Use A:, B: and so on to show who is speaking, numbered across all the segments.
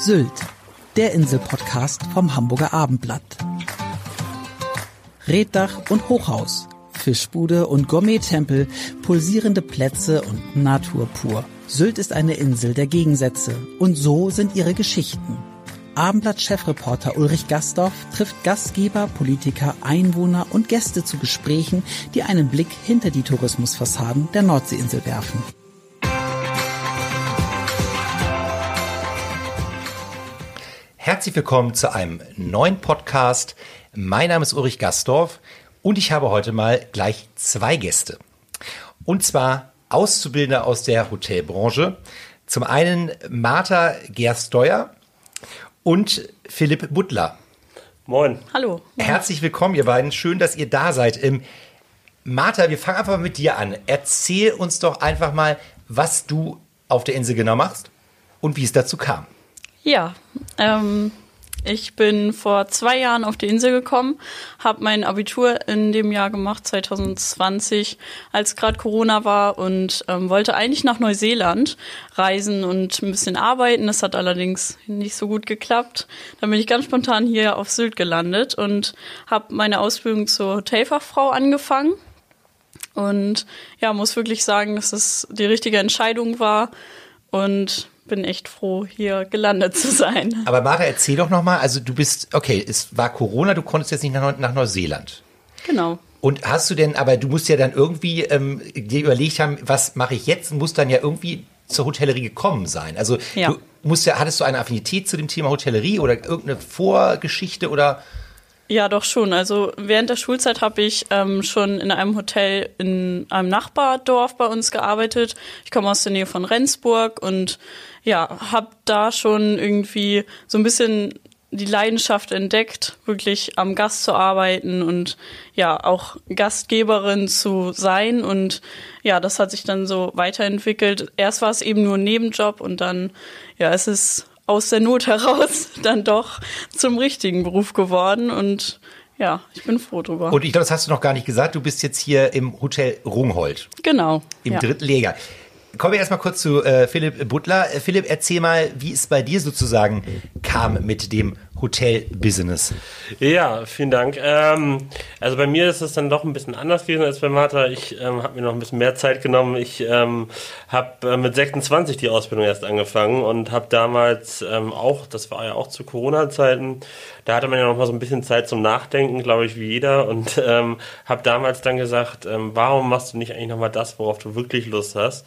A: Sylt, der Inselpodcast vom Hamburger Abendblatt. Reddach und Hochhaus, Fischbude und Gourmet-Tempel, pulsierende Plätze und Natur pur. Sylt ist eine Insel der Gegensätze und so sind ihre Geschichten. Abendblatt-Chefreporter Ulrich Gastorf trifft Gastgeber, Politiker, Einwohner und Gäste zu Gesprächen, die einen Blick hinter die Tourismusfassaden der Nordseeinsel werfen.
B: Herzlich willkommen zu einem neuen Podcast. Mein Name ist Ulrich Gastorf und ich habe heute mal gleich zwei Gäste. Und zwar Auszubildende aus der Hotelbranche. Zum einen Martha Gersteuer und Philipp Butler.
C: Moin.
D: Hallo.
B: Herzlich willkommen, ihr beiden. Schön, dass ihr da seid. Ähm, Martha, wir fangen einfach mal mit dir an. Erzähl uns doch einfach mal, was du auf der Insel genau machst und wie es dazu kam.
D: Ja, ähm, ich bin vor zwei Jahren auf die Insel gekommen, habe mein Abitur in dem Jahr gemacht, 2020, als gerade Corona war und ähm, wollte eigentlich nach Neuseeland reisen und ein bisschen arbeiten. Das hat allerdings nicht so gut geklappt. Dann bin ich ganz spontan hier auf Sylt gelandet und habe meine Ausbildung zur Hotelfachfrau angefangen. Und ja, muss wirklich sagen, dass es die richtige Entscheidung war und bin echt froh, hier gelandet zu sein.
B: Aber Martha, erzähl doch nochmal, also du bist, okay, es war Corona, du konntest jetzt nicht nach, nach Neuseeland.
D: Genau.
B: Und hast du denn, aber du musst ja dann irgendwie ähm, dir überlegt haben, was mache ich jetzt? Und musst dann ja irgendwie zur Hotellerie gekommen sein. Also
D: Ja.
B: du musst ja, hattest du eine Affinität zu dem Thema Hotellerie oder irgendeine Vorgeschichte oder
D: Ja, doch schon. Also während der Schulzeit habe ich ähm, schon in einem Hotel in einem Nachbardorf bei uns gearbeitet. Ich komme aus der Nähe von Rendsburg und ja, habe da schon irgendwie so ein bisschen die Leidenschaft entdeckt, wirklich am Gast zu arbeiten und ja, auch Gastgeberin zu sein. Und ja, das hat sich dann so weiterentwickelt. Erst war es eben nur ein Nebenjob und dann, ja, es ist aus der Not heraus dann doch zum richtigen Beruf geworden und ja, ich bin froh drüber.
B: Und ich glaube, das hast du noch gar nicht gesagt. Du bist jetzt hier im Hotel Rungholt,
D: genau.
B: im
D: ja.
B: dritten Lehrjahr. Kommen wir erstmal kurz zu äh, Philipp Butler. Äh, Philipp, erzähl mal, wie es bei dir sozusagen kam mit dem Hotel-Business.
C: Ja, vielen Dank. Ähm, also bei mir ist es dann doch ein bisschen anders gewesen als bei Martha. Ich ähm, habe mir noch ein bisschen mehr Zeit genommen. Ich ähm, habe äh, mit 26 die Ausbildung erst angefangen und habe damals ähm, auch, das war ja auch zu Corona-Zeiten, da hatte man ja noch mal so ein bisschen Zeit zum Nachdenken, glaube ich, wie jeder. Und ähm, habe damals dann gesagt, ähm, warum machst du nicht eigentlich noch mal das, worauf du wirklich Lust hast?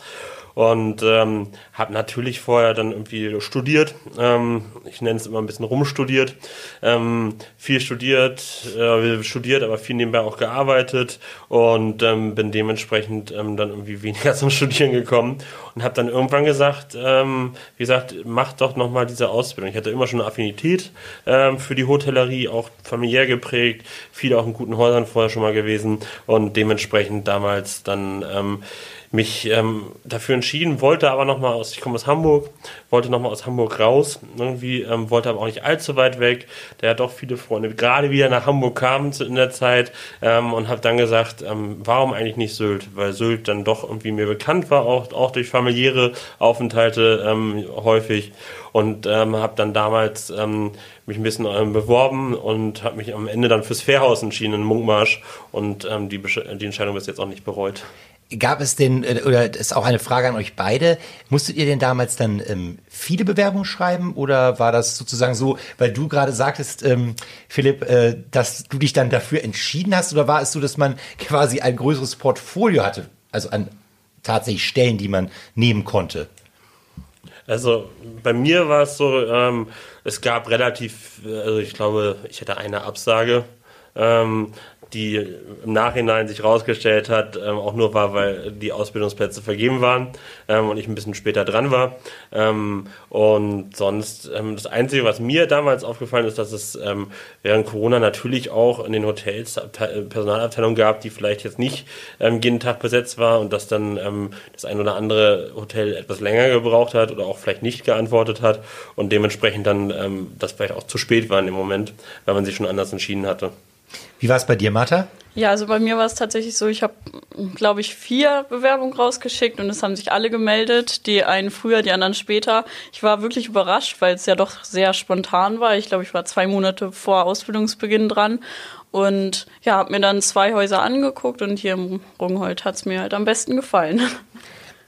C: Und ähm, habe natürlich vorher dann irgendwie studiert. Ähm, ich nenne es immer ein bisschen rumstudiert. Ähm, viel studiert, äh, studiert, aber viel nebenbei auch gearbeitet und ähm, bin dementsprechend ähm, dann irgendwie weniger zum Studieren gekommen und habe dann irgendwann gesagt, ähm, wie gesagt, mach doch noch mal diese Ausbildung. Ich hatte immer schon eine Affinität ähm, für die Hotellerie, auch familiär geprägt, viel auch in guten Häusern vorher schon mal gewesen und dementsprechend damals dann ähm, mich ähm, dafür entschieden, wollte aber nochmal aus, ich komme aus Hamburg, wollte nochmal aus Hamburg raus, irgendwie, ähm, wollte aber auch nicht allzu weit weg, der hat doch viele Freunde, gerade wieder nach Hamburg kamen in der Zeit ähm, und habe dann gesagt, ähm, warum eigentlich nicht Sylt, weil Sylt dann doch irgendwie mir bekannt war, auch, auch durch familiäre Aufenthalte ähm, häufig. Und ähm, habe dann damals ähm, mich ein bisschen ähm, beworben und habe mich am Ende dann fürs Fährhaus entschieden in Munkmarsch. Und ähm, die, die Entscheidung bis jetzt auch nicht bereut.
B: Gab es denn, äh, oder das ist auch eine Frage an euch beide, musstet ihr denn damals dann ähm, viele Bewerbungen schreiben oder war das sozusagen so, weil du gerade sagtest, ähm, Philipp, äh, dass du dich dann dafür entschieden hast oder war es so, dass man quasi ein größeres Portfolio hatte, also an tatsächlich Stellen, die man nehmen konnte?
C: Also bei mir war es so, ähm, es gab relativ, äh, also ich glaube, ich hatte eine Absage. Ähm, die im Nachhinein sich rausgestellt hat, ähm, auch nur war, weil die Ausbildungsplätze vergeben waren ähm, und ich ein bisschen später dran war. Ähm, und sonst, ähm, das Einzige, was mir damals aufgefallen ist, dass es ähm, während Corona natürlich auch in den Hotels Personalabteilungen gab, die vielleicht jetzt nicht ähm, jeden Tag besetzt war und dass dann das ein oder andere Hotel etwas länger gebraucht hat oder auch vielleicht nicht geantwortet hat und dementsprechend dann das vielleicht auch zu spät war in dem Moment, weil man sich schon anders entschieden hatte.
B: Wie war es bei dir, Martha?
D: Ja, also bei mir war es tatsächlich so, ich habe, glaube ich, vier Bewerbungen rausgeschickt und es haben sich alle gemeldet, die einen früher, die anderen später. Ich war wirklich überrascht, weil es ja doch sehr spontan war. Ich glaube, ich war zwei Monate vor Ausbildungsbeginn dran und ja, habe mir dann zwei Häuser angeguckt und hier im Rungholt hat es mir halt am besten gefallen.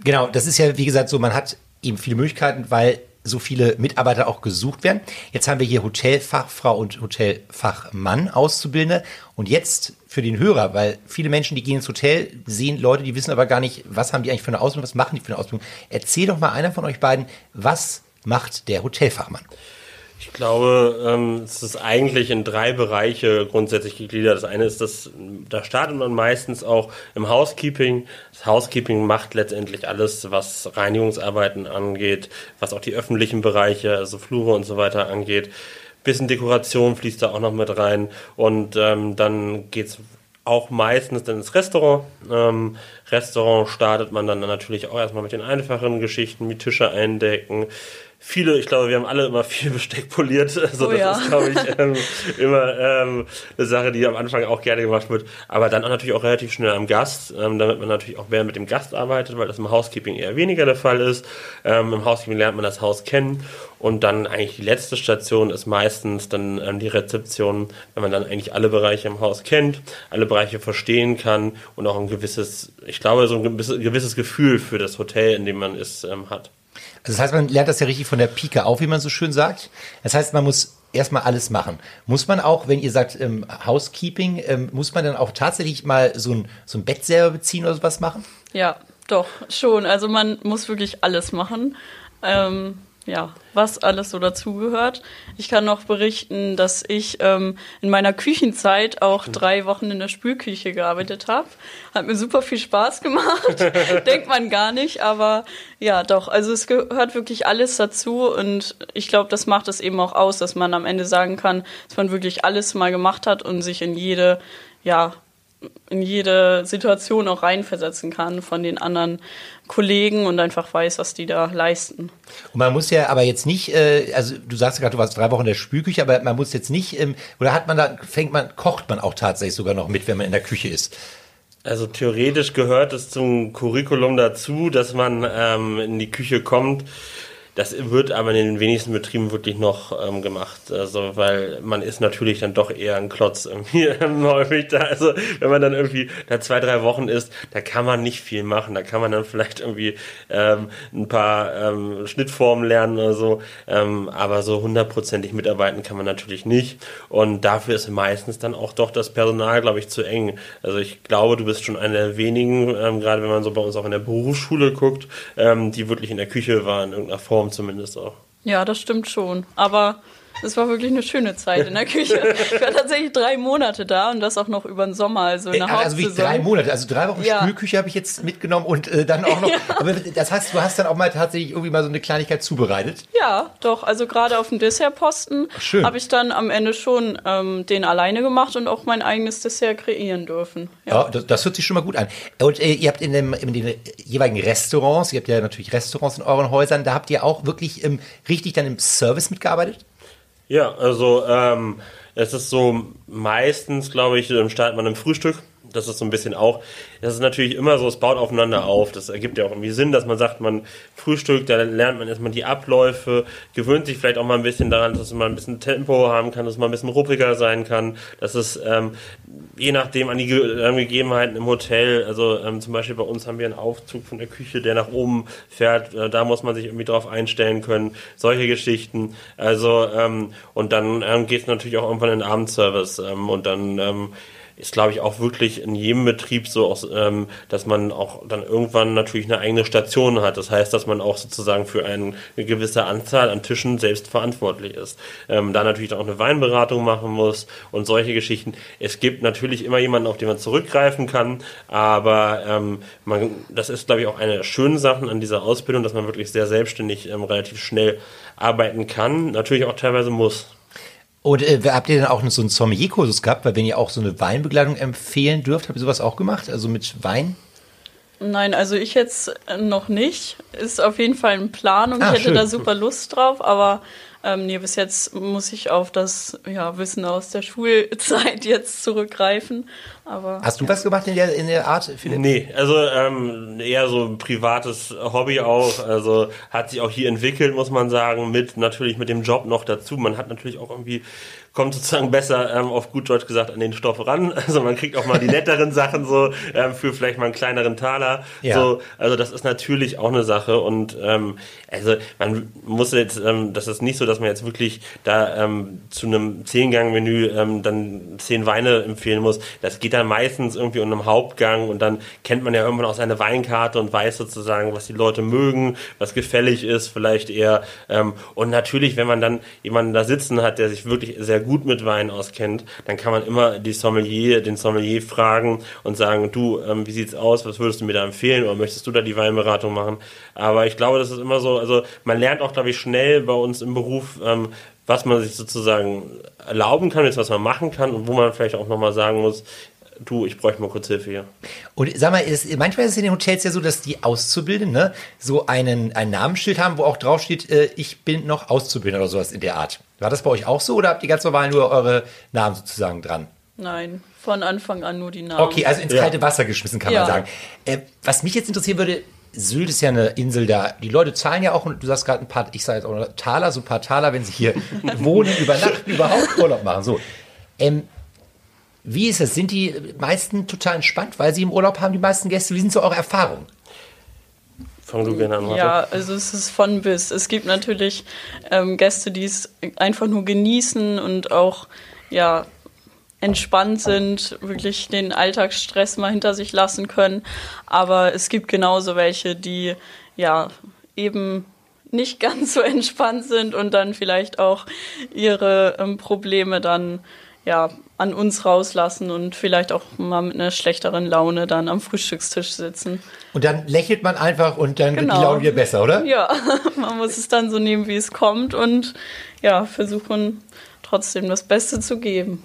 B: Genau, das ist ja, wie gesagt, so, man hat eben viele Möglichkeiten, weil so viele Mitarbeiter auch gesucht werden. Jetzt haben wir hier Hotelfachfrau und Hotelfachmann Auszubildende. Und jetzt für den Hörer, weil viele Menschen, die gehen ins Hotel, sehen Leute, die wissen aber gar nicht, was haben die eigentlich für eine Ausbildung, was machen die für eine Ausbildung. Erzähl doch mal einer von euch beiden, was macht der Hotelfachmann?
C: Ich glaube, ähm, es ist eigentlich in drei Bereiche grundsätzlich gegliedert. Das eine ist, dass da startet man meistens auch im Housekeeping. Das Housekeeping macht letztendlich alles, was Reinigungsarbeiten angeht, was auch die öffentlichen Bereiche, also Flure und so weiter angeht. Bisschen Dekoration fließt da auch noch mit rein. Und ähm, dann geht's auch meistens dann ins Restaurant. Ähm, Restaurant startet man dann natürlich auch erstmal mit den einfachen Geschichten, wie Tische eindecken, viele, ich glaube, wir haben alle immer viel Besteck poliert. Also
D: oh,
C: das
D: ja.
C: ist, glaube ich, ähm, immer ähm, eine Sache, die am Anfang auch gerne gemacht wird. Aber dann auch natürlich auch relativ schnell am Gast, ähm, damit man natürlich auch mehr mit dem Gast arbeitet, weil das im Housekeeping eher weniger der Fall ist. Ähm, Im Housekeeping lernt man das Haus kennen. Und dann eigentlich die letzte Station ist meistens dann ähm, die Rezeption, wenn man dann eigentlich alle Bereiche im Haus kennt, alle Bereiche verstehen kann und auch ein gewisses, ich glaube, so ein gewisses Gefühl für das Hotel, in dem man ist, ähm, hat.
B: Also das heißt, man lernt das ja richtig von der Pike auf, wie man so schön sagt. Das heißt, man muss erstmal alles machen. Muss man auch, wenn ihr sagt ähm, Housekeeping, ähm, muss man dann auch tatsächlich mal so ein, so ein Bett selber beziehen oder sowas machen?
D: Ja, doch, schon. Also man muss wirklich alles machen. Ähm, ja, was alles so dazugehört. Ich kann noch berichten, dass ich ähm, in meiner Küchenzeit auch drei Wochen in der Spülküche gearbeitet habe. Hat mir super viel Spaß gemacht. Denkt man gar nicht, aber ja, doch. Also es gehört wirklich alles dazu und ich glaube, das macht es eben auch aus, dass man am Ende sagen kann, dass man wirklich alles mal gemacht hat und sich in jede ja, in jede Situation auch reinversetzen kann von den anderen Kollegen und einfach weiß, was die da leisten.
B: Und man muss ja aber jetzt nicht, äh, also du sagst gerade, du warst drei Wochen in der Spülküche, aber man muss jetzt nicht, ähm, oder hat man da, fängt man, kocht man auch tatsächlich sogar noch mit, wenn man in der Küche ist?
C: Also theoretisch gehört es zum Curriculum dazu, dass man ähm, in die Küche kommt. Das wird aber in den wenigsten Betrieben wirklich noch ähm, gemacht. Also, weil man ist natürlich dann doch eher ein Klotz irgendwie ähm, häufig da. Also, wenn man dann irgendwie da zwei, drei Wochen ist, da kann man nicht viel machen. Da kann man dann vielleicht irgendwie ähm, ein paar ähm, Schnittformen lernen oder so. Ähm, aber so hundertprozentig mitarbeiten kann man natürlich nicht. Und dafür ist meistens dann auch doch das Personal, glaube ich, zu eng. Also, ich glaube, du bist schon einer der wenigen, ähm, gerade wenn man so bei uns auch in der Berufsschule guckt, ähm, die wirklich in der Küche waren in irgendeiner Form zumindest auch.
D: Ja, das stimmt schon. Aber es war wirklich eine schöne Zeit in der Küche. Ich war tatsächlich drei Monate da und das auch noch über den Sommer, also in der
B: Äh, Also wie
D: Hauptsaison.
B: drei Monate, also drei Wochen
D: Ja.
B: Spülküche habe ich jetzt mitgenommen und äh, dann auch noch. Aber das heißt, du hast dann auch mal tatsächlich irgendwie mal so eine Kleinigkeit zubereitet.
D: Ja, doch. Also gerade auf dem Dessertposten habe ich dann am Ende schon ähm, den alleine gemacht und auch mein eigenes Dessert kreieren dürfen.
B: Ja, das, das hört sich schon mal gut an. Und äh, ihr habt in, dem, in den jeweiligen Restaurants, ihr habt ja natürlich Restaurants in euren Häusern, da habt ihr auch wirklich ähm, richtig dann im Service mitgearbeitet?
C: Ja, also ähm, es ist so meistens, glaube ich, ähm, startet man im Frühstück. Das ist so ein bisschen auch, das ist natürlich immer so, es baut aufeinander auf. Das ergibt ja auch irgendwie Sinn, dass man sagt, man frühstückt, da lernt man erstmal die Abläufe, gewöhnt sich vielleicht auch mal ein bisschen daran, dass man ein bisschen Tempo haben kann, dass man ein bisschen ruppiger sein kann, dass es ähm, je nachdem an die ähm, Gegebenheiten im Hotel, also ähm, zum Beispiel bei uns haben wir einen Aufzug von der Küche, der nach oben fährt, äh, da muss man sich irgendwie drauf einstellen können, solche Geschichten. Also ähm, und dann ähm, geht es natürlich auch irgendwann in den Abendservice ähm, und dann ähm, ist, glaube ich, auch wirklich in jedem Betrieb so, aus, ähm, dass man auch dann irgendwann natürlich eine eigene Station hat. Das heißt, dass man auch sozusagen für eine, eine gewisse Anzahl an Tischen selbst verantwortlich ist. Ähm, da natürlich auch eine Weinberatung machen muss und solche Geschichten. Es gibt natürlich immer jemanden, auf den man zurückgreifen kann, aber ähm, man, das ist, glaube ich, auch eine der schönen Sachen an dieser Ausbildung, dass man wirklich sehr selbstständig ähm, relativ schnell arbeiten kann, natürlich auch teilweise muss.
B: Und äh, habt ihr denn auch so einen Sommelier-Kursus gehabt? Weil wenn ihr auch so eine Weinbegleitung empfehlen dürft, habt ihr sowas auch gemacht? Also mit Wein?
D: Nein, also ich jetzt noch nicht. Ist auf jeden Fall ein Plan und ah, ich hätte schön. da super Lust drauf, aber ähm, nee, bis jetzt muss ich auf das ja, Wissen aus der Schulzeit jetzt zurückgreifen. Aber,
B: Hast du ja. was gemacht in der, in der Art,
C: Philipp? Nee, also ähm, eher so ein privates Hobby auch. Also hat sich auch hier entwickelt, muss man sagen, mit natürlich mit dem Job noch dazu. Man hat natürlich auch irgendwie kommt sozusagen besser, ähm, auf gut Deutsch gesagt, an den Stoff ran. Also man kriegt auch mal die netteren Sachen so ähm, für vielleicht mal einen kleineren Taler. Ja. So, also das ist natürlich auch eine Sache und ähm, also man muss jetzt, ähm, das ist nicht so, dass man jetzt wirklich da ähm, zu einem Zehn-Gang-Menü ähm, dann zehn Weine empfehlen muss. Das geht dann meistens irgendwie um einen Hauptgang und dann kennt man ja irgendwann auch seine Weinkarte und weiß sozusagen, was die Leute mögen, was gefällig ist, vielleicht eher. Ähm, und natürlich, wenn man dann jemanden da sitzen hat, der sich wirklich sehr gut mit Wein auskennt, dann kann man immer die Sommelier, den Sommelier fragen und sagen, du, ähm, wie sieht's aus, was würdest du mir da empfehlen oder möchtest du da die Weinberatung machen? Aber ich glaube, das ist immer so, also man lernt auch, glaube ich, schnell bei uns im Beruf, ähm, was man sich sozusagen erlauben kann, jetzt was man machen kann und wo man vielleicht auch nochmal sagen muss, du, ich bräuchte mal kurz Hilfe hier.
B: Und sag mal, ist, manchmal ist es in den Hotels ja so, dass die Auszubildenden ne, so einen, ein Namensschild haben, wo auch drauf steht, äh, ich bin noch Auszubildender oder sowas in der Art. War das bei euch auch so oder habt ihr ganz normal nur eure Namen sozusagen dran?
D: Nein, von Anfang an nur die Namen.
B: Okay, also ins ja. kalte Wasser geschmissen, kann ja. man sagen. Äh, was mich jetzt interessieren würde, Sylt ist ja eine Insel da. Die Leute zahlen ja auch, und du sagst gerade ein paar, ich sage jetzt auch Taler, so ein paar Taler, wenn sie hier wohnen, übernachten, überhaupt Urlaub machen. So. Ähm, wie ist es? Sind die meisten total entspannt, weil sie im Urlaub haben, die meisten Gäste? Wie sind so eure Erfahrungen?
D: Fang du gerne an, Martha. Ja, also es ist von bis. Es gibt natürlich ähm, Gäste, die es einfach nur genießen und auch ja entspannt sind, wirklich den Alltagsstress mal hinter sich lassen können. Aber es gibt genauso welche, die ja eben nicht ganz so entspannt sind und dann vielleicht auch ihre ähm, Probleme dann ja an uns rauslassen und vielleicht auch mal mit einer schlechteren Laune dann am Frühstückstisch sitzen.
B: Und dann lächelt man einfach und dann genau. wird die genau. Laune wieder besser, oder?
D: Ja, man muss es dann so nehmen, wie es kommt und ja, versuchen trotzdem das Beste zu geben.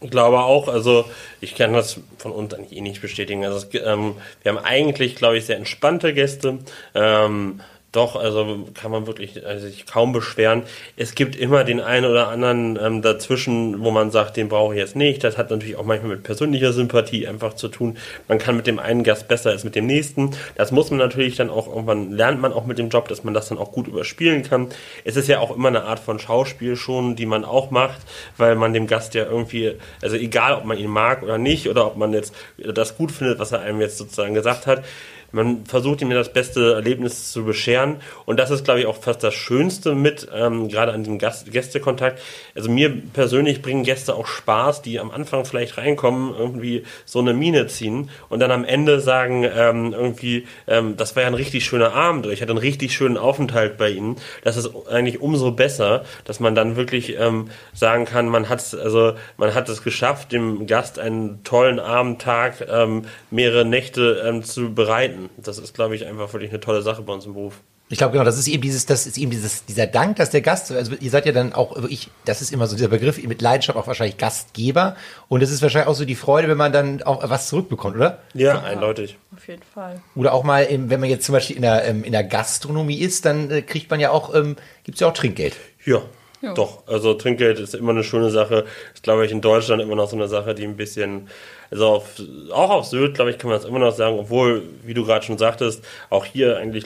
C: Ich glaube auch, also ich kann das von uns eigentlich eh nicht bestätigen. Also ähm, wir haben eigentlich, glaube ich, sehr entspannte Gäste. Ähm, doch, also kann man wirklich also sich kaum beschweren. Es gibt immer den einen oder anderen ähm, dazwischen, wo man sagt, den brauche ich jetzt nicht. Das hat natürlich auch manchmal mit persönlicher Sympathie einfach zu tun. Man kann mit dem einen Gast besser als mit dem nächsten. Das muss man natürlich dann auch irgendwann lernt man auch mit dem Job, dass man das dann auch gut überspielen kann. Es ist ja auch immer eine Art von Schauspiel schon, die man auch macht, weil man dem Gast ja irgendwie, also egal ob man ihn mag oder nicht oder ob man jetzt das gut findet, was er einem jetzt sozusagen gesagt hat, man versucht ihm das beste Erlebnis zu bescheren. Und das ist, glaube ich, auch fast das Schönste mit, ähm, gerade an dem Gast Gästekontakt. Also mir persönlich bringen Gäste auch Spaß, die am Anfang vielleicht reinkommen, irgendwie so eine Mine ziehen und dann am Ende sagen, ähm, irgendwie, ähm, das war ja ein richtig schöner Abend oder ich hatte einen richtig schönen Aufenthalt bei Ihnen. Das ist eigentlich umso besser, dass man dann wirklich ähm, sagen kann, man hat also man hat es geschafft, dem Gast einen tollen Abend, Tag, ähm, mehrere Nächte ähm, zu bereiten halten. Das ist, glaube ich, einfach wirklich eine tolle Sache bei uns im Beruf.
B: Ich glaube genau, das ist eben dieses, das ist eben dieses, dieser Dank, dass der Gast, also ihr seid ja dann auch wirklich, das ist immer so dieser Begriff mit Leidenschaft auch wahrscheinlich Gastgeber und es ist wahrscheinlich auch so die Freude, wenn man dann auch was zurückbekommt, oder?
C: Ja, ja. eindeutig.
D: Auf jeden Fall.
B: Oder auch mal, wenn man jetzt zum Beispiel in der, ähm, in der Gastronomie ist, dann äh, kriegt man ja auch, ähm, gibt es ja auch Trinkgeld.
C: Ja, ja. Doch, also Trinkgeld ist immer eine schöne Sache. Ist, glaube ich, in Deutschland immer noch so eine Sache, die ein bisschen, also auf, auch auf Sylt, glaube ich, kann man das immer noch sagen, obwohl, wie du gerade schon sagtest, auch hier eigentlich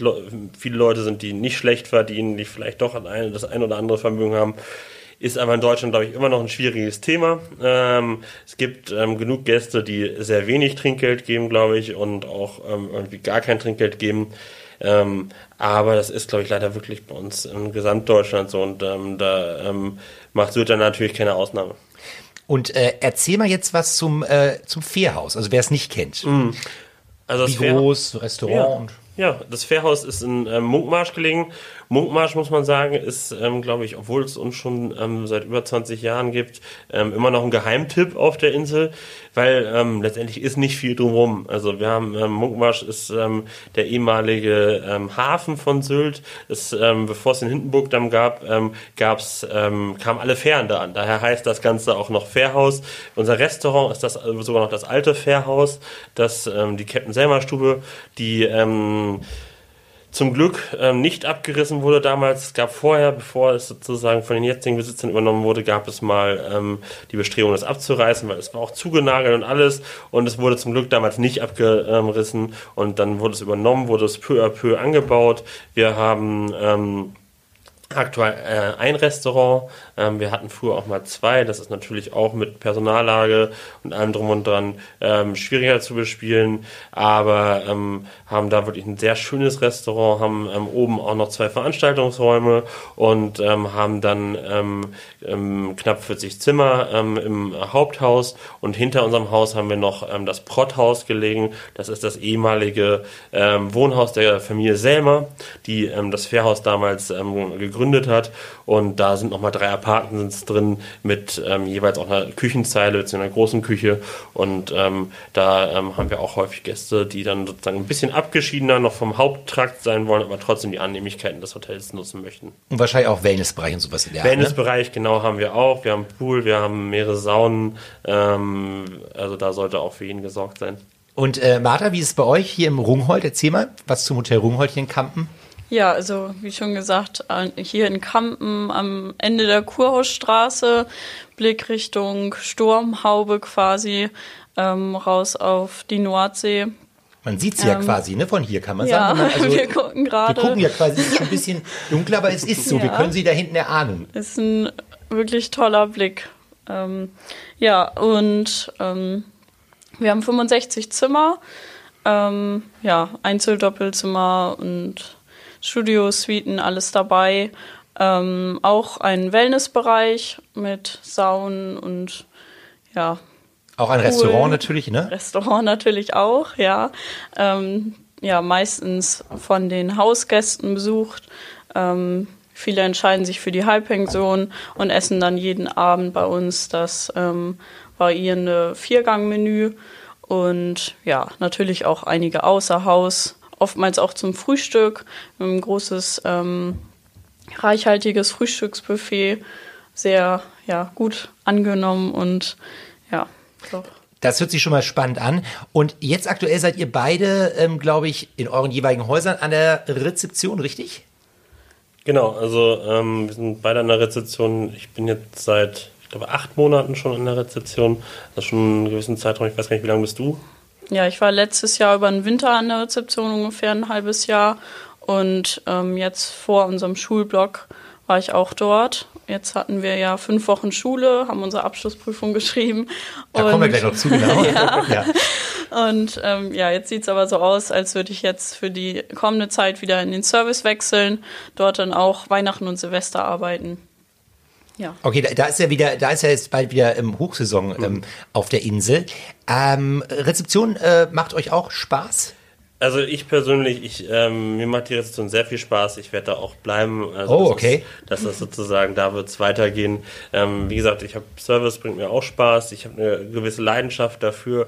C: viele Leute sind, die nicht schlecht verdienen, die vielleicht doch das ein oder andere Vermögen haben. Ist aber in Deutschland, glaube ich, immer noch ein schwieriges Thema. Ähm, es gibt ähm, genug Gäste, die sehr wenig Trinkgeld geben, glaube ich, und auch ähm, irgendwie gar kein Trinkgeld geben. Ähm, aber das ist, glaube ich, leider wirklich bei uns in Gesamtdeutschland so und ähm, da ähm, macht Sylt dann natürlich keine Ausnahme.
B: Und äh, erzähl mal jetzt was zum, äh, zum Fährhaus, also wer es nicht kennt.
C: Also das
B: Wie groß, Restaurant und...
C: Ja, das Fährhaus ist in ähm, Munkmarsch gelegen. Munkmarsch, muss man sagen, ist, ähm, glaube ich, obwohl es uns schon ähm, seit über 20 Jahren gibt, ähm, immer noch ein Geheimtipp auf der Insel, weil ähm, letztendlich ist nicht viel drumherum. Also wir haben, ähm, Munkmarsch ist ähm, der ehemalige ähm, Hafen von Sylt. Es, ähm, bevor es den Hindenburgdamm gab, ähm, gab's, ähm, kamen alle Fähren da an. Daher heißt das Ganze auch noch Fährhaus. Unser Restaurant ist das sogar noch das alte Fährhaus, das ähm, die Captain Selmer Stube, die ähm, zum Glück ähm, nicht abgerissen wurde damals. Es gab vorher, bevor es sozusagen von den jetzigen Besitzern übernommen wurde, gab es mal ähm, die Bestrebung, das abzureißen, weil es war auch zugenagelt und alles. Und es wurde zum Glück damals nicht abgerissen. Und dann wurde es übernommen, wurde es peu à peu angebaut. Wir haben ähm, aktuell äh, ein Restaurant. Ähm, wir hatten früher auch mal zwei. Das ist natürlich auch mit Personallage und allem drum und dran ähm, schwieriger zu bespielen. Aber ähm, haben da wirklich ein sehr schönes Restaurant, haben ähm, oben auch noch zwei Veranstaltungsräume und ähm, haben dann ähm, knapp 40 Zimmer im Haupthaus. Und hinter unserem Haus haben wir noch das Protthaus gelegen. Das ist das ehemalige Wohnhaus der Familie Selmer, die das Fährhaus damals gegründet hat. Und da sind nochmal drei Apartments drin mit ähm, jeweils auch einer Küchenzeile, beziehungsweise einer großen Küche. Und ähm, da ähm, haben wir auch häufig Gäste, die dann sozusagen ein bisschen abgeschiedener noch vom Haupttrakt sein wollen, aber trotzdem die Annehmlichkeiten des Hotels nutzen möchten.
B: Und wahrscheinlich auch Wellnessbereich und sowas in der Art, ne?
C: Wellnessbereich, genau, haben wir auch. Wir haben Pool, wir haben mehrere Saunen. Ähm, also da sollte auch für jeden gesorgt sein.
B: Und äh, Martha, wie ist es bei euch hier im Rungholt? Erzähl mal, was zum Hotel Rungholt hier in Kampen?
D: Ja, also wie schon gesagt, an- hier in Kampen am Ende der Kurhausstraße, Blick Richtung Sturmhaube quasi, ähm, raus auf die Nordsee.
B: Man sieht sie ja
D: Ähm,
B: quasi, ne? Von hier kann man
D: Ja,
B: sagen. man- also,
D: wir gucken
B: wir
D: gerade.
B: gucken ja quasi, es ist schon ein bisschen dunkler, aber es ist so. Wir
D: Ja.
B: können sie da hinten erahnen.
D: Ist ein wirklich toller Blick. Ähm, ja, und ähm, wir haben 65 Zimmer, ähm, ja, Einzeldoppelzimmer und Studio-Suiten, alles dabei. Ähm, auch ein Wellnessbereich mit Saunen und ja,
B: Auch ein Restaurant natürlich, ne?
D: Restaurant natürlich auch, ja. Ähm, ja, meistens von den Hausgästen besucht. Ähm, viele entscheiden sich für die Halbpension und essen dann jeden Abend bei uns das ähm, variierende Viergangmenü und ja, natürlich auch einige außer Haus, oftmals auch zum Frühstück. Ein großes, ähm, reichhaltiges Frühstücksbuffet, sehr ja, gut angenommen und ja, doch.
B: Das hört sich schon mal spannend an. Und jetzt aktuell seid ihr beide, ähm, glaube ich, in euren jeweiligen Häusern an der Rezeption, richtig?
C: Genau, also ähm, wir sind beide an der Rezeption. Ich bin jetzt seit, ich glaube, acht Monaten schon an der Rezeption. Das ist schon einen gewissen Zeitraum. Ich weiß gar nicht, wie lange bist du?
D: Ja, ich war letztes Jahr über den Winter an der Rezeption ungefähr ein halbes Jahr und ähm, jetzt vor unserem Schulblock war ich auch dort. Jetzt hatten wir ja fünf Wochen Schule, haben unsere Abschlussprüfung geschrieben.
B: Da
D: und,
B: kommen wir gleich noch zu, genau. ja.
D: Und ähm, ja, jetzt sieht's aber so aus, als würde ich jetzt für die kommende Zeit wieder in den Service wechseln, dort dann auch Weihnachten und Silvester arbeiten. Ja.
B: Okay, da, da ist ja wieder, da ist ja jetzt bald wieder ähm, Hochsaison ähm, auf der Insel. Ähm, Rezeption äh, macht euch auch Spaß?
C: Also ich persönlich, ich, ähm, mir macht die Rezeption sehr viel Spaß. Ich werde da auch bleiben. Also
B: Oh,
C: das
B: okay.
C: Ist, dass das sozusagen, da wird es weitergehen. Ähm, wie gesagt, ich habe Service, bringt mir auch Spaß. Ich habe eine gewisse Leidenschaft dafür.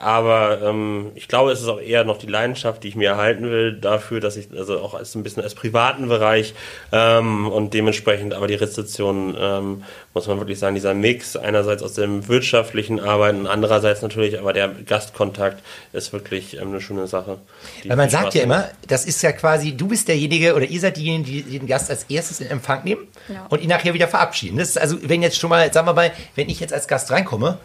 C: Aber ähm, ich glaube, es ist auch eher noch die Leidenschaft, die ich mir erhalten will, dafür, dass ich, also auch als ein bisschen als privaten Bereich ähm, und dementsprechend aber die Rezeption, ähm, muss man wirklich sagen, dieser Mix einerseits aus dem wirtschaftlichen Arbeiten und andererseits natürlich aber der Gastkontakt ist wirklich ähm, eine schöne Sache.
B: Weil man sagt ja immer, das ist ja quasi, du bist derjenige oder ihr seid diejenigen, die den Gast als erstes in Empfang nehmen
D: Ja.
B: und ihn nachher wieder verabschieden. Das ist also, wenn jetzt schon mal, sagen wir mal, wenn ich jetzt als Gast reinkomme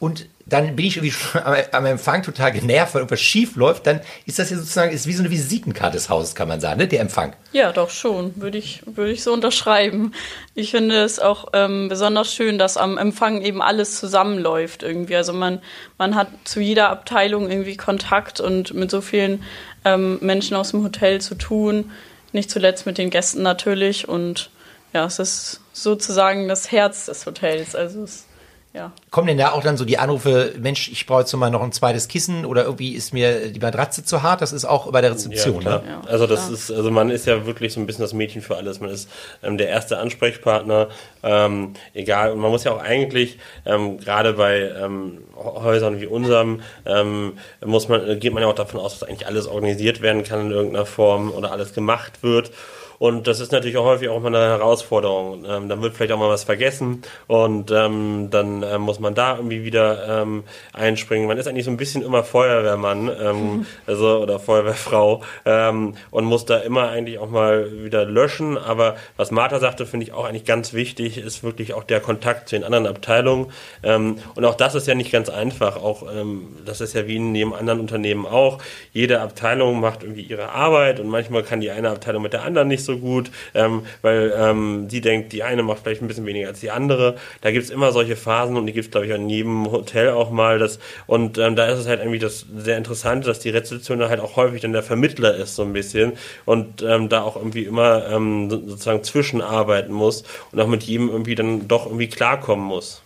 B: und dann bin ich irgendwie schon am, am Empfang total genervt, weil irgendwas schief läuft, dann ist das ja sozusagen, ist wie so eine Visitenkarte des Hauses, kann man sagen, ne? der Empfang.
D: Ja, doch schon, würde ich, würde ich so unterschreiben. Ich finde es auch ähm, besonders schön, dass am Empfang eben alles zusammenläuft irgendwie. Also man, man hat zu jeder Abteilung irgendwie Kontakt und mit so vielen ähm, Menschen aus dem Hotel zu tun. Nicht zuletzt mit den Gästen natürlich. Und ja, es ist sozusagen das Herz des Hotels. Also es ja.
B: Kommen denn da auch dann so die Anrufe, Mensch, ich brauche jetzt mal noch ein zweites Kissen oder irgendwie ist mir die Matratze zu hart? Das ist auch bei der Rezeption,
C: ja,
B: ne?
D: Ja,
C: also das
D: klar.
C: ist, also man ist ja wirklich so ein bisschen das Mädchen für alles. Man ist ähm, der erste Ansprechpartner, ähm, egal. Und man muss ja auch eigentlich ähm, gerade bei ähm, Häusern wie unserem ähm, muss man geht man ja auch davon aus, dass eigentlich alles organisiert werden kann in irgendeiner Form oder alles gemacht wird. Und das ist natürlich auch häufig auch mal eine Herausforderung. Ähm, dann wird vielleicht auch mal was vergessen und ähm, dann ähm, muss man da irgendwie wieder ähm, einspringen. Man ist eigentlich so ein bisschen immer Feuerwehrmann ähm, also, oder Feuerwehrfrau ähm, und muss da immer eigentlich auch mal wieder löschen. Aber was Martha sagte, finde ich auch eigentlich ganz wichtig, ist wirklich auch der Kontakt zu den anderen Abteilungen. Ähm, und auch das ist ja nicht ganz einfach. Auch ähm, das ist ja wie in jedem anderen Unternehmen auch. Jede Abteilung macht irgendwie ihre Arbeit und manchmal kann die eine Abteilung mit der anderen nicht so gut, ähm, weil ähm, sie denkt, die eine macht vielleicht ein bisschen weniger als die andere. Da gibt es immer solche Phasen und die gibt es, glaube ich, in jedem Hotel auch mal. Das, und ähm, da ist es halt irgendwie das sehr Interessante, dass die Rezeption halt auch häufig dann der Vermittler ist, so ein bisschen. Und ähm, da auch irgendwie immer ähm, so- sozusagen zwischenarbeiten muss und auch mit jedem irgendwie dann doch irgendwie klarkommen muss.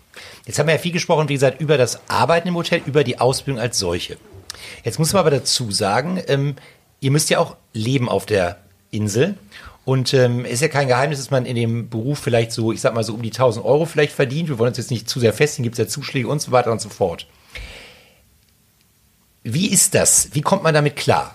B: Jetzt haben wir ja viel gesprochen, wie gesagt, über das Arbeiten im Hotel, über die Ausbildung als solche. Jetzt muss man aber dazu sagen, ähm, ihr müsst ja auch leben auf der Insel. Und ähm, ist ja kein Geheimnis, dass man in dem Beruf vielleicht so, ich sag mal so um die 1000 Euro vielleicht verdient. Wir wollen uns jetzt nicht zu sehr festigen, gibt es ja Zuschläge und so weiter und so fort. Wie ist das? Wie kommt man damit klar?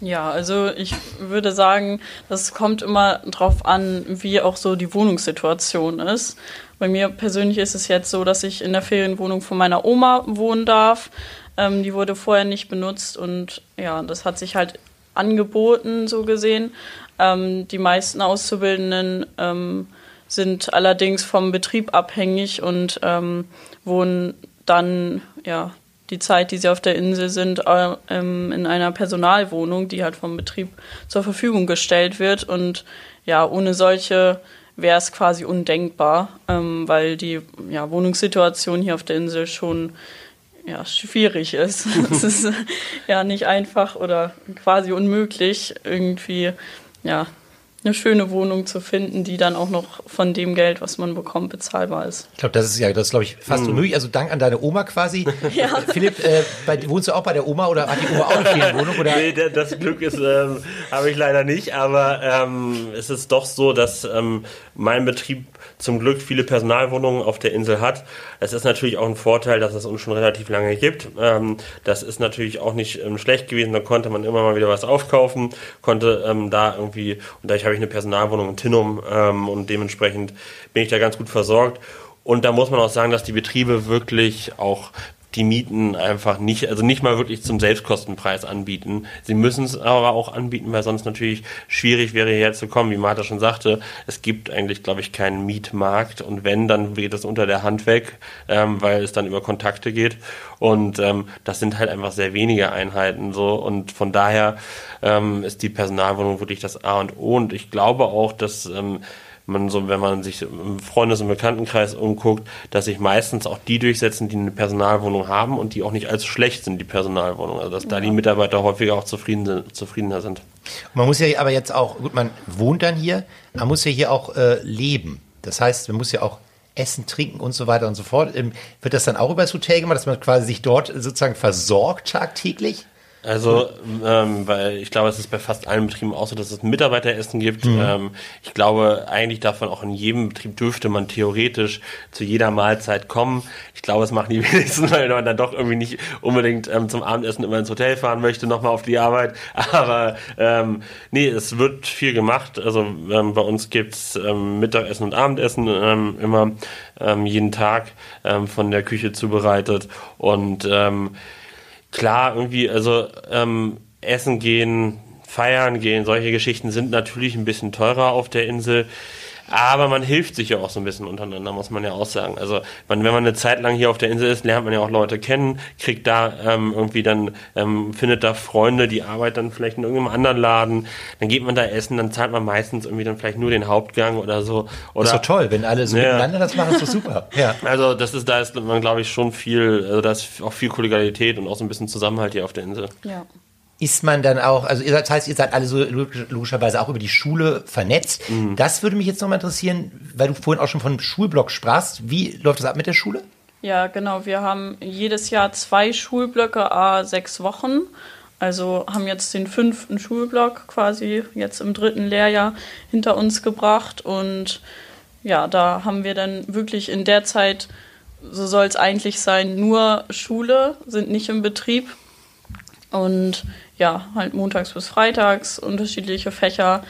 D: Ja, also ich würde sagen, das kommt immer drauf an, wie auch so die Wohnungssituation ist. Bei mir persönlich ist es jetzt so, dass ich in der Ferienwohnung von meiner Oma wohnen darf. Ähm, die wurde vorher nicht benutzt und ja, das hat sich halt angeboten, so gesehen. Ähm, die meisten Auszubildenden ähm, sind allerdings vom Betrieb abhängig und ähm, wohnen dann ja die Zeit, die sie auf der Insel sind, äh, in einer Personalwohnung, die halt vom Betrieb zur Verfügung gestellt wird. Und ja, ohne solche wäre es quasi undenkbar, ähm, weil die ja, Wohnungssituation hier auf der Insel schon ja, schwierig ist. es ist ja nicht einfach oder quasi unmöglich, irgendwie ja, eine schöne Wohnung zu finden, die dann auch noch von dem Geld, was man bekommt, bezahlbar ist.
B: Ich glaube, das ist ja, das glaube ich fast unmöglich. Also Dank an deine Oma quasi.
D: Ja.
B: Philipp, äh, bei, wohnst du auch bei der Oma oder hat die Oma auch eine Ferienwohnung? Oder?
C: Nee, da- das Glück ist ähm, habe ich leider nicht, aber ähm, es ist doch so, dass ähm, mein Betrieb zum Glück viele Personalwohnungen auf der Insel hat. Es ist natürlich auch ein Vorteil, dass es uns schon relativ lange gibt. Ähm, das ist natürlich auch nicht ähm, schlecht gewesen. Da konnte man immer mal wieder was aufkaufen, konnte ähm, da irgendwie, und dadurch habe ich eine Personalwohnung in Tinnum ähm, und dementsprechend bin ich da ganz gut versorgt. Und da muss man auch sagen, dass die Betriebe wirklich auch die Mieten einfach nicht, also nicht mal wirklich zum Selbstkostenpreis anbieten. Sie müssen es aber auch anbieten, weil sonst natürlich schwierig wäre, hierher zu kommen. Wie Martha schon sagte, es gibt eigentlich, glaube ich, keinen Mietmarkt und wenn, dann geht es unter der Hand weg, ähm, weil es dann über Kontakte geht und ähm, das sind halt einfach sehr wenige Einheiten so und von daher ähm, ist die Personalwohnung wirklich das A und O und ich glaube auch, dass ähm, man so, wenn man sich im Freundes- und Bekanntenkreis umguckt, dass sich meistens auch die durchsetzen, die eine Personalwohnung haben und die auch nicht allzu schlecht sind, die Personalwohnung. Also dass da die Mitarbeiter häufiger auch zufrieden sind, zufriedener sind.
B: Man muss ja aber jetzt auch, gut, man wohnt dann hier, man muss ja hier auch äh, leben. Das heißt, man muss ja auch essen, trinken und so weiter und so fort. Ähm, wird das dann auch über das Hotel gemacht, dass man quasi sich dort sozusagen versorgt tagtäglich?
C: Also, ähm, weil ich glaube, es ist bei fast allen Betrieben auch so, dass es ein Mitarbeiteressen gibt. Ähm, ich glaube, eigentlich davon auch in jedem Betrieb dürfte man theoretisch zu jeder Mahlzeit kommen. Ich glaube, es machen die wenigsten, weil man dann doch irgendwie nicht unbedingt ähm, zum Abendessen immer ins Hotel fahren möchte, nochmal auf die Arbeit. Aber ähm, nee, es wird viel gemacht. Also ähm, bei uns gibt's ähm, Mittagessen und Abendessen ähm, immer ähm, jeden Tag ähm, von der Küche zubereitet. Und ähm, klar, irgendwie, also ähm, essen gehen, feiern gehen, solche Geschichten sind natürlich ein bisschen teurer auf der Insel. Aber man hilft sich ja auch so ein bisschen untereinander, muss man ja auch sagen. Also man, wenn man eine Zeit lang hier auf der Insel ist, lernt man ja auch Leute kennen, kriegt da ähm, irgendwie dann, ähm, findet da Freunde, die arbeiten dann vielleicht in irgendeinem anderen Laden, dann geht man da essen, dann zahlt man meistens irgendwie dann vielleicht nur den Hauptgang oder so. Oder
B: Das ist doch toll, wenn alle so
C: Ja.
B: miteinander das machen, ist doch super. Ja.
C: also das ist, da ist man glaube ich schon viel, also da ist auch viel Kollegialität und auch so ein bisschen Zusammenhalt hier auf der Insel.
D: Ja.
B: Ist man dann auch, also ihr seid, das heißt, ihr seid alle so logischerweise auch über die Schule vernetzt. Mhm. Das würde mich jetzt nochmal interessieren, weil du vorhin auch schon von Schulblock sprachst. Wie läuft das ab mit der Schule?
D: Ja, genau. Wir haben jedes Jahr zwei Schulblöcke, a sechs Wochen. Also haben jetzt den fünften Schulblock quasi jetzt im dritten Lehrjahr hinter uns gebracht. Und ja, da haben wir dann wirklich in der Zeit, so soll es eigentlich sein, nur Schule, sind nicht im Betrieb. Und ja, halt montags bis freitags unterschiedliche Fächer.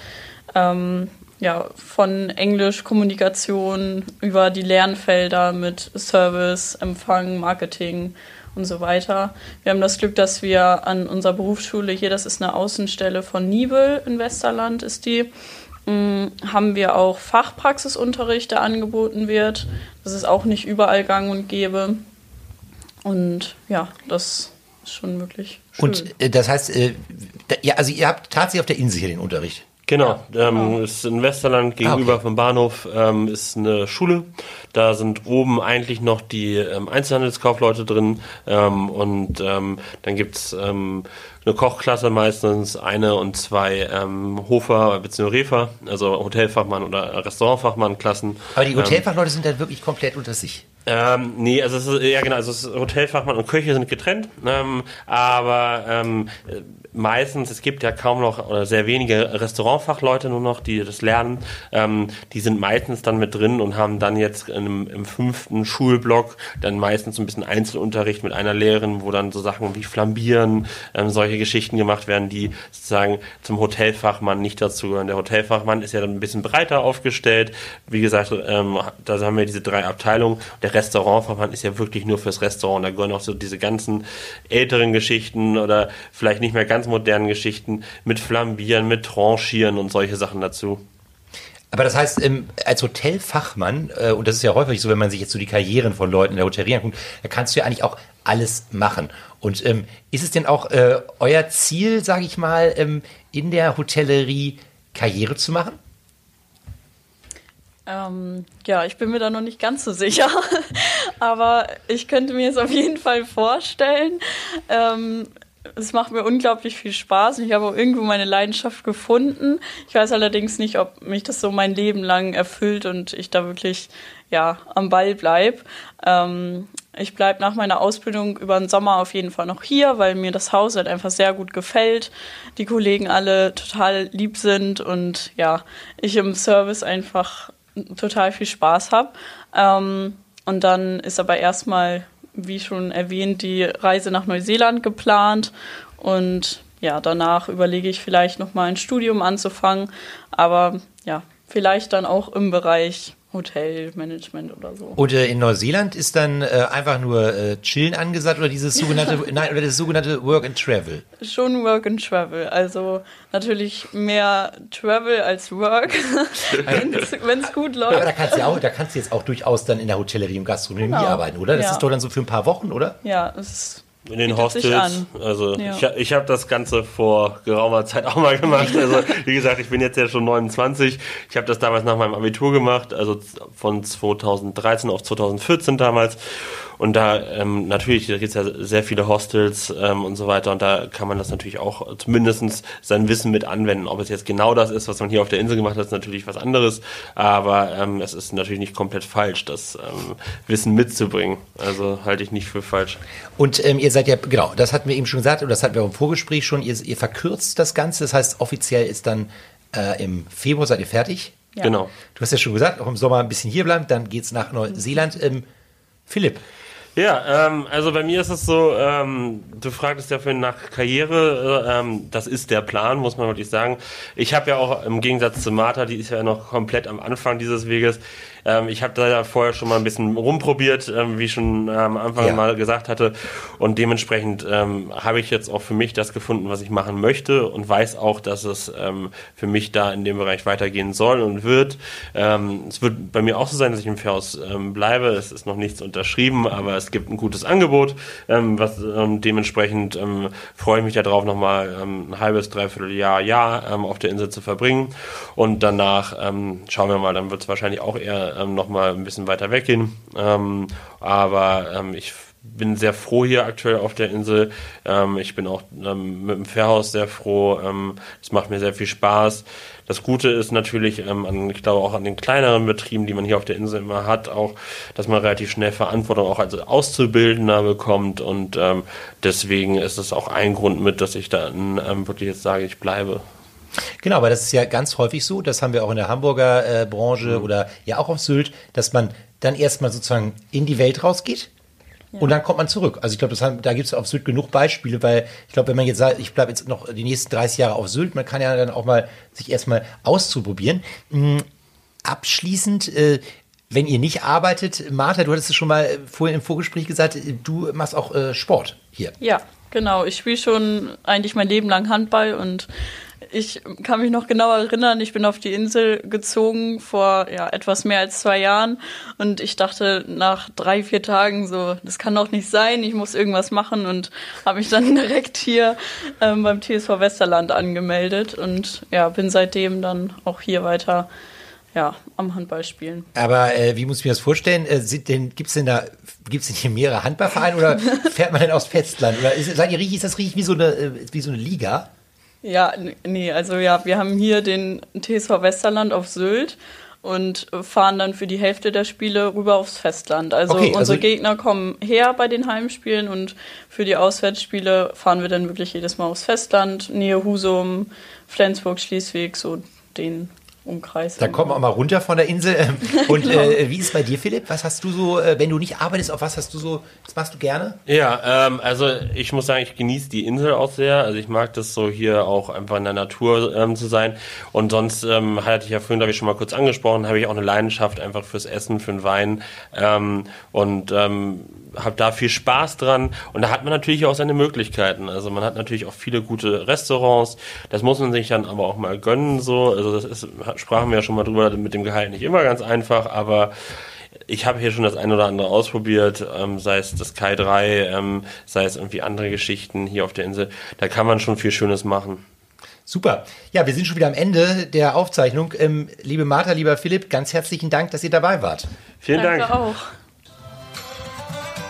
D: Ähm, ja, von Englisch, Kommunikation über die Lernfelder mit Service, Empfang, Marketing und so weiter. Wir haben das Glück, dass wir an unserer Berufsschule hier, das ist eine Außenstelle von Nibel in Westerland, ist die, mm, haben wir auch Fachpraxisunterricht, der angeboten wird. Das ist auch nicht überall gang und gäbe. Und ja, das schon wirklich
B: schön. Und äh, das heißt, äh, da, ja, also ihr habt tatsächlich auf der Insel hier den Unterricht.
C: Genau, ähm, ist in Westerland gegenüber ah, okay. vom Bahnhof ähm, ist eine Schule. Da sind oben eigentlich noch die ähm, Einzelhandelskaufleute drin ähm, und ähm, dann gibt's ähm, eine Kochklasse meistens, eine und zwei ähm, Hofer bzw. Refer, also Hotelfachmann oder Restaurantfachmann Klassen.
B: Aber die Hotelfachleute sind dann wirklich komplett unter sich.
C: Ähm, nee, also es ist, ja genau, also es ist Hotelfachmann und Köche sind getrennt, ähm, aber ähm, meistens, es gibt ja kaum noch oder sehr wenige Restaurantfachleute nur noch, die das lernen. Ähm, die sind meistens dann mit drin und haben dann jetzt im, im fünften Schulblock dann meistens ein bisschen Einzelunterricht mit einer Lehrerin, wo dann so Sachen wie Flambieren, ähm, solche Geschichten gemacht werden, die sozusagen zum Hotelfachmann nicht dazugehören. Der Hotelfachmann ist ja dann ein bisschen breiter aufgestellt. Wie gesagt, ähm, da haben wir diese drei Abteilungen. Der Restaurantfachmann ist ja wirklich nur fürs Restaurant. Da gehören auch so diese ganzen älteren Geschichten oder vielleicht nicht mehr ganz modernen Geschichten mit Flambieren, mit Tranchieren und solche Sachen dazu.
B: Aber das heißt, als Hotelfachmann, äh, und das ist ja häufig so, wenn man sich jetzt so die Karrieren von Leuten in der Hotellerie anguckt, da kannst du ja eigentlich auch alles machen. Und ähm, ist es denn auch äh, euer Ziel, sage ich mal, ähm, in der Hotellerie Karriere zu machen?
D: Ähm, ja, ich bin mir da noch nicht ganz so sicher, aber ich könnte mir es auf jeden Fall vorstellen. Es macht mir unglaublich viel Spaß und ich habe auch irgendwo meine Leidenschaft gefunden. Ich weiß allerdings nicht, ob mich das so mein Leben lang erfüllt und ich da wirklich ja am Ball bleib. Ähm, ich bleibe nach meiner Ausbildung über den Sommer auf jeden Fall noch hier, weil mir das Haus halt einfach sehr gut gefällt. Die Kollegen alle total lieb sind und ja, ich im Service einfach total viel Spaß habe. Ähm, und dann ist aber erstmal wie schon erwähnt, die Reise nach Neuseeland geplant. Und ja, danach überlege ich vielleicht nochmal ein Studium anzufangen, aber ja, vielleicht dann auch im Bereich Hotelmanagement oder so.
B: Und äh, in Neuseeland ist dann äh, einfach nur äh, Chillen angesagt oder dieses sogenannte, nein, oder das sogenannte Work and Travel?
D: Schon Work and Travel. Also natürlich mehr Travel als Work, wenn es gut läuft.
B: Aber da kannst, du auch, da kannst du jetzt auch durchaus dann in der Hotellerie und Gastronomie genau. arbeiten, oder? Das ja. ist doch dann so für ein paar Wochen, oder?
D: Ja, es ist
C: in den Hostels. Also ja. ich, ich habe das Ganze vor geraumer Zeit auch mal gemacht. Also wie gesagt, ich bin jetzt ja schon 29. Ich habe das damals nach meinem Abitur gemacht, also von 2013 auf 2014 damals. Und da ähm, natürlich, da gibt es ja sehr viele Hostels ähm, und so weiter und da kann man das natürlich auch zumindest sein Wissen mit anwenden. Ob es jetzt genau das ist, was man hier auf der Insel gemacht hat, ist natürlich was anderes, aber ähm, es ist natürlich nicht komplett falsch, das ähm, Wissen mitzubringen. Also halte ich nicht für falsch.
B: Und ähm, ihr seid ja, genau, das hatten wir eben schon gesagt und das hatten wir auch im Vorgespräch schon, ihr, ihr verkürzt das Ganze, das heißt offiziell ist dann äh, im Februar seid ihr fertig.
C: Ja. Genau.
B: Du hast ja schon gesagt, auch im Sommer ein bisschen hierbleiben, dann geht es nach Neuseeland. Ähm, Philipp,
C: ja, ähm, also bei mir ist es so, ähm, du fragtest ja vorhin nach Karriere, äh, ähm, das ist der Plan, muss man wirklich sagen. Ich habe ja auch im Gegensatz zu Martha, die ist ja noch komplett am Anfang dieses Weges, ähm, ich habe da ja vorher schon mal ein bisschen rumprobiert, ähm, wie ich schon ähm, am Anfang ja. mal gesagt hatte. Und dementsprechend ähm, habe ich jetzt auch für mich das gefunden, was ich machen möchte und weiß auch, dass es ähm, für mich da in dem Bereich weitergehen soll und wird. Ähm, es wird bei mir auch so sein, dass ich im Fairhaus ähm, bleibe. Es ist noch nichts unterschrieben, aber es gibt ein gutes Angebot. Ähm, was, ähm, dementsprechend ähm, freue ich mich darauf, nochmal ähm, ein halbes, dreiviertel Jahr, Jahr ähm, auf der Insel zu verbringen. Und danach ähm, schauen wir mal, dann wird es wahrscheinlich auch eher ähm, nochmal ein bisschen weiter weggehen. Ähm, aber ähm, ich bin sehr froh hier aktuell auf der Insel. Ähm, ich bin auch ähm, mit dem Fährhaus sehr froh. Ähm, es macht mir sehr viel Spaß. Das Gute ist natürlich, ähm, an, ich glaube auch an den kleineren Betrieben, die man hier auf der Insel immer hat, auch, dass man relativ schnell Verantwortung auch als Auszubildender bekommt und ähm, deswegen ist es auch ein Grund mit, dass ich dann ähm, wirklich jetzt sage, ich bleibe.
B: Genau, aber das ist ja ganz häufig so, das haben wir auch in der Hamburger äh, Branche mhm. oder ja auch auf Sylt, dass man dann erstmal sozusagen in die Welt rausgeht und dann kommt man zurück. Also ich glaube, da gibt es auf Sylt genug Beispiele, weil ich glaube, wenn man jetzt sagt, ich bleibe jetzt noch die nächsten 30 Jahre auf Sylt, man kann ja dann auch mal sich erstmal auszuprobieren. Mhm. Abschließend, äh, wenn ihr nicht arbeitet, Martha, du hattest es schon mal vorhin im Vorgespräch gesagt, du machst auch äh, Sport hier.
D: Ja, genau. Ich spiele schon eigentlich mein Leben lang Handball und ich kann mich noch genau erinnern, ich bin auf die Insel gezogen vor ja, etwas mehr als zwei Jahren und ich dachte nach drei, vier Tagen so, das kann doch nicht sein, ich muss irgendwas machen und habe mich dann direkt hier ähm, beim TSV Westerland angemeldet und ja, bin seitdem dann auch hier weiter ja, am Handball spielen.
B: Aber äh, wie muss ich mir das vorstellen? Äh, Gibt es denn da, gibt es denn hier mehrere Handballvereine oder fährt man denn aus Festland? Oder ist, seid ihr richtig, ist das richtig wie so eine, äh, wie so eine Liga?
D: Ja, nee, also ja, wir haben hier den TSV Westerland auf Sylt und fahren dann für die Hälfte der Spiele rüber aufs Festland. Also, okay, also unsere Gegner kommen her bei den Heimspielen und für die Auswärtsspiele fahren wir dann wirklich jedes Mal aufs Festland, Nähe Husum, Flensburg, Schleswig, so den Umkreis.
B: Da kommen wir auch mal runter von der Insel. Und genau. äh, wie ist es bei dir, Philipp? Was hast du so, äh, wenn du nicht arbeitest, auf was hast du so, was machst du gerne?
C: Ja, ähm, also ich muss sagen, ich genieße die Insel auch sehr. Also ich mag das so hier auch einfach in der Natur ähm, zu sein. Und sonst ähm, hatte ich ja vorhin, glaube ich, schon mal kurz angesprochen, habe ich auch eine Leidenschaft einfach fürs Essen, für den Wein. Ähm, und ähm, habe da viel Spaß dran und da hat man natürlich auch seine Möglichkeiten. Also man hat natürlich auch viele gute Restaurants. Das muss man sich dann aber auch mal gönnen. So, also das ist, sprachen wir ja schon mal drüber mit dem Gehalt nicht immer ganz einfach, aber ich habe hier schon das eine oder andere ausprobiert, ähm, sei es das Kai 3, ähm, sei es irgendwie andere Geschichten hier auf der Insel. Da kann man schon viel Schönes machen.
B: Super. Ja, wir sind schon wieder am Ende der Aufzeichnung. Ähm, liebe Martha, lieber Philipp, ganz herzlichen Dank, dass ihr dabei wart.
C: Vielen
D: Danke
C: Dank.
D: auch.